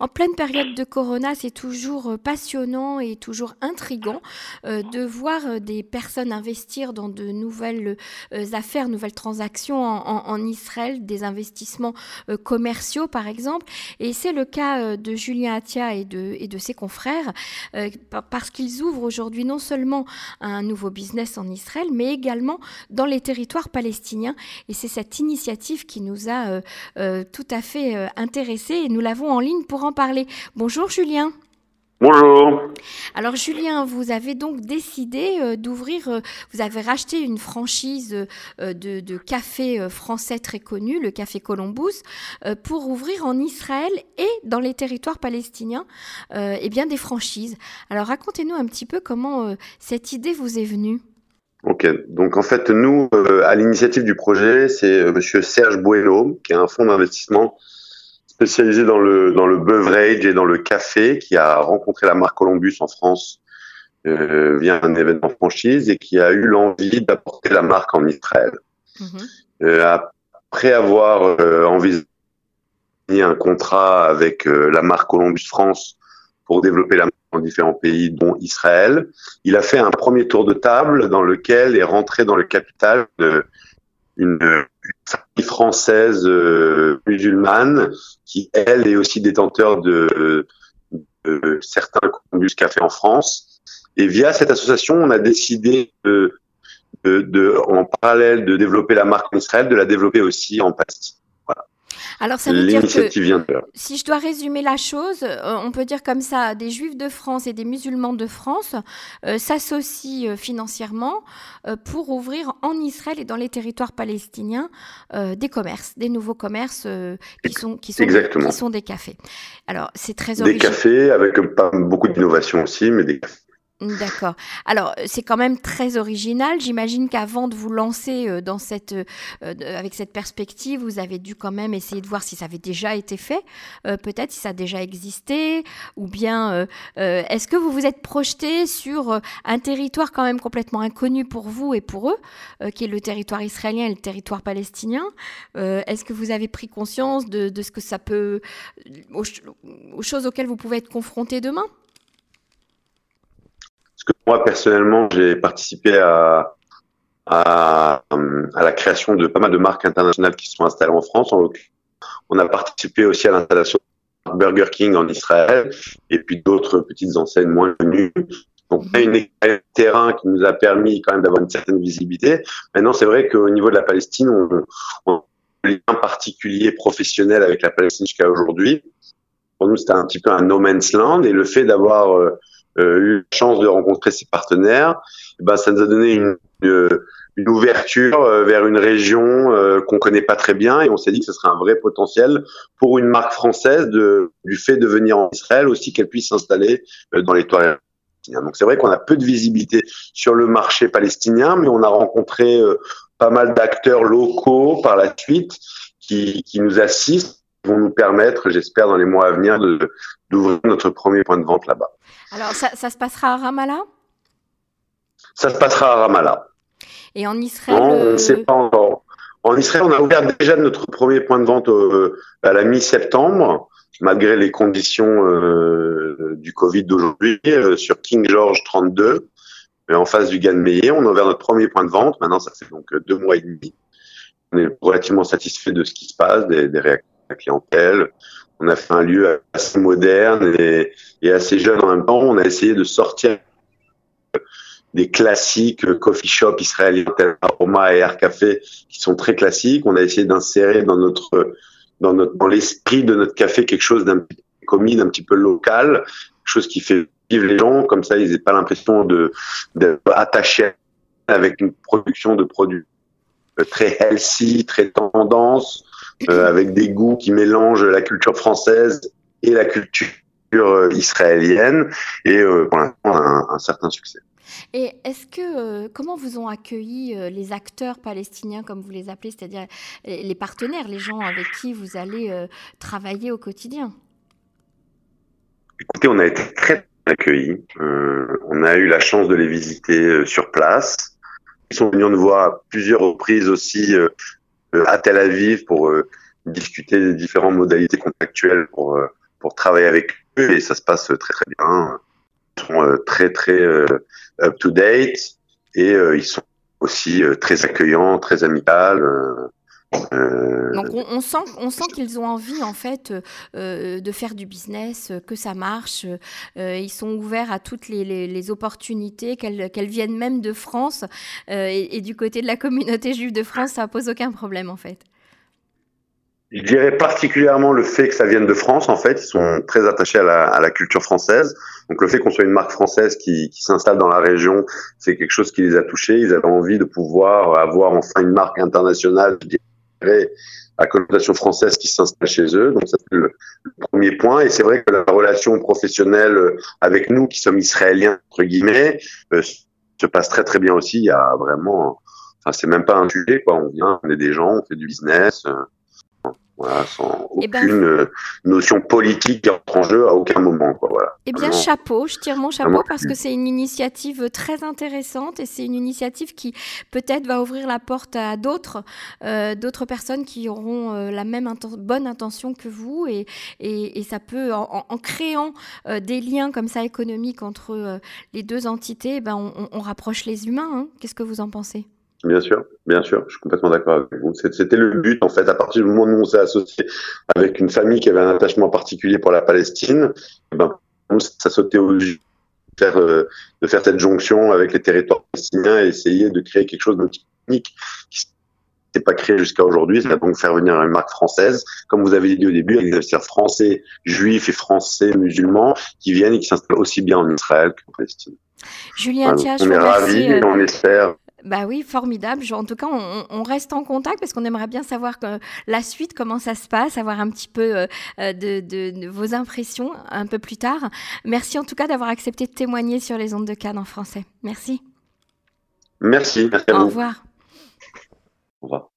En pleine période de Corona, c'est toujours passionnant et toujours intrigant de voir des personnes investir dans de nouvelles affaires, nouvelles transactions en, Israël, des investissements commerciaux par exemple. Et c'est le cas de Julien Attia et de, ses confrères, parce qu'ils ouvrent aujourd'hui non seulement un nouveau business en Israël, mais également dans les territoires palestiniens. Et c'est cette initiative qui nous a euh, euh, tout à fait euh, intéressés nous l'avons en ligne pour en parler. Bonjour Julien. Bonjour. Alors Julien, vous avez donc décidé d'ouvrir, vous avez racheté une franchise de, café français très connu, le Café Columbus, pour ouvrir en Israël et dans les territoires palestiniens eh bien des franchises. Alors racontez-nous un petit peu comment cette idée vous est venue. Ok, donc en fait, nous, euh, à l'initiative du projet, c'est euh, Monsieur Serge Bueno, qui est un fonds d'investissement spécialisé dans le dans le beverage et dans le café, qui a rencontré la marque Columbus en France euh, via un événement franchise et qui a eu l'envie d'apporter la marque en Israël. Mhm. Euh, après avoir envisagé un contrat avec la marque Columbus France pour développer la dans différents pays, dont Israël. Il a fait un premier tour de table dans lequel est rentré dans le capital une, une, famille française euh, musulmane qui, elle, est aussi détenteur de, certains Columbus Café en France. Et via cette association, on a décidé de, de, en parallèle de développer la marque en Israël, de la développer aussi en Palestine. Alors ça veut dire que si je dois résumer la chose, euh, on peut dire comme ça, des juifs de France et des musulmans de France euh, s'associent euh, financièrement pour ouvrir en Israël et dans les territoires palestiniens des commerces, des nouveaux commerces qui sont qui sont, qui sont des cafés. Alors c'est très original. Des cafés avec pas beaucoup d'innovation aussi, mais des cafés. D'accord. Alors, c'est quand même très original. J'imagine qu'avant de vous lancer euh, dans cette, euh, avec cette perspective, vous avez dû quand même essayer de voir si ça avait déjà été fait, euh, peut-être si ça a déjà existé, ou bien est-ce que vous vous êtes projeté sur un territoire quand même complètement inconnu pour vous et pour eux, qui est le territoire israélien et le territoire palestinien? Est-ce que vous avez pris conscience de, de ce que ça peut, aux choses auxquelles vous pouvez être confronté demain? Parce que moi, personnellement, j'ai participé à, à, à, la création de pas mal de marques internationales qui sont installées en France. On a participé aussi à l'installation de Burger King en Israël et puis d'autres petites enseignes moins connues. Donc, on a terrain qui nous a permis quand même d'avoir une certaine visibilité. Maintenant, c'est vrai qu'au niveau de la Palestine, on, a un lien particulier professionnel avec la Palestine jusqu'à aujourd'hui. Pour nous, c'était un petit peu un no man's land et le fait d'avoir euh, eu la chance de rencontrer ses partenaires, eh ben ça nous a donné une, une ouverture euh, vers une région euh, qu'on connaît pas très bien et on s'est dit que ce serait un vrai potentiel pour une marque française de, du fait de venir en Israël aussi qu'elle puisse s'installer dans les toilettes. Donc c'est vrai qu'on a peu de visibilité sur le marché palestinien, mais on a rencontré pas mal d'acteurs locaux par la suite qui, qui nous assistent vont nous permettre, j'espère, dans les mois à venir, d'ouvrir notre premier point de vente là-bas. Alors, ça, ça, se passera à Ramallah? Ça se passera à Ramallah. Et en Israël On ne euh, sait pas encore. En Israël, on a ouvert déjà notre premier point de vente euh, à la mi-septembre, malgré les conditions euh, du Covid d'aujourd'hui, sur King George 32, mais en face du Gan Meyer. On a ouvert notre premier point de vente. Maintenant, ça fait donc deux mois et demi. On est relativement satisfait de ce qui se passe, des, des réactions la clientèle. On a fait un lieu assez moderne et, assez jeune en même temps. On a essayé de sortir des classiques coffee shop israéliens Aroma et Air Café qui sont très classiques. On a essayé d'insérer dans notre dans notre dans l'esprit de notre café quelque chose d'un commis, d'un petit peu local, quelque chose qui fait vivre les gens comme ça ils n'aient pas l'impression de d'être attachés avec une production de produits très healthy, très tendance, euh, avec des goûts qui mélangent la culture française et la culture euh, israélienne, et euh, pour l'instant un, un, certain succès. Et est-ce que comment vous ont accueilli les acteurs palestiniens, comme vous les appelez, c'est-à-dire les partenaires, les gens avec qui vous allez travailler au quotidien? Écoutez, on a été très accueillis. on a eu la chance de les visiter sur place. Ils sont venus nous voir à plusieurs reprises aussi à Tel Aviv pour euh, discuter des différentes modalités contractuelles pour euh, pour travailler avec eux et ça se passe très très bien. Ils sont très très up to date et ils sont aussi très accueillants, très amicaux. Euh, Donc on, sent, on sent qu'ils ont envie en fait euh, de faire du business, que ça marche. Euh, ils sont ouverts à toutes les, opportunités, qu'elles viennent même de France. Et, du côté de la communauté juive de France, ça pose aucun problème en fait. Je dirais particulièrement le fait que ça vienne de France, en fait, ils sont très attachés à la, culture française. Donc le fait qu'on soit une marque française qui, qui s'installe dans la région, c'est quelque chose qui les a touchés. Ils avaient envie de pouvoir avoir enfin une marque internationale, à connotation française qui s'installe chez eux. Donc, c'est le, premier point. Et c'est vrai que la relation professionnelle avec nous, qui sommes israéliens, entre guillemets, euh, se passe très, très bien aussi. Il y a vraiment, enfin, c'est même pas un sujet, quoi. On vient, on est des gens, on fait du business. Euh, voilà, sans eh ben, aucune euh, notion politique en jeu à aucun moment. Quoi, voilà. Eh bien, chapeau, je tire mon chapeau parce que c'est une initiative très intéressante et c'est une initiative qui peut-être va ouvrir la porte à d'autres euh, d'autres personnes qui auront euh, la même bonne intention que vous et, et, ça peut, en, créant des liens comme ça économiques entre les deux entités, eh ben on, on, rapproche les humains. Hein. Qu'est-ce que vous en pensez? Bien sûr, bien sûr, je suis complètement d'accord avec vous. C'était le but, en fait, à partir du moment où on s'est associé avec une famille qui avait un attachement particulier pour la Palestine, eh ben, ça sautait au de faire, euh, de faire cette jonction avec les territoires palestiniens et essayer de créer quelque chose de technique qui n'était pas créé jusqu'à aujourd'hui. Ça va donc faire venir une marque française, comme vous avez dit au début, avec des français, juifs et français musulmans qui viennent et qui s'installent aussi bien en Israël qu'en Palestine. Julien Tia, on est ravis et on espère bah oui, formidable. En tout cas, on, reste en contact parce qu'on aimerait bien savoir que, la suite, comment ça se passe, avoir un petit peu euh, euh, de, vos impressions un peu plus tard. Merci en tout cas d'avoir accepté de témoigner sur les ondes de Cannes en français. Merci. Merci. merci à Au revoir. Au revoir.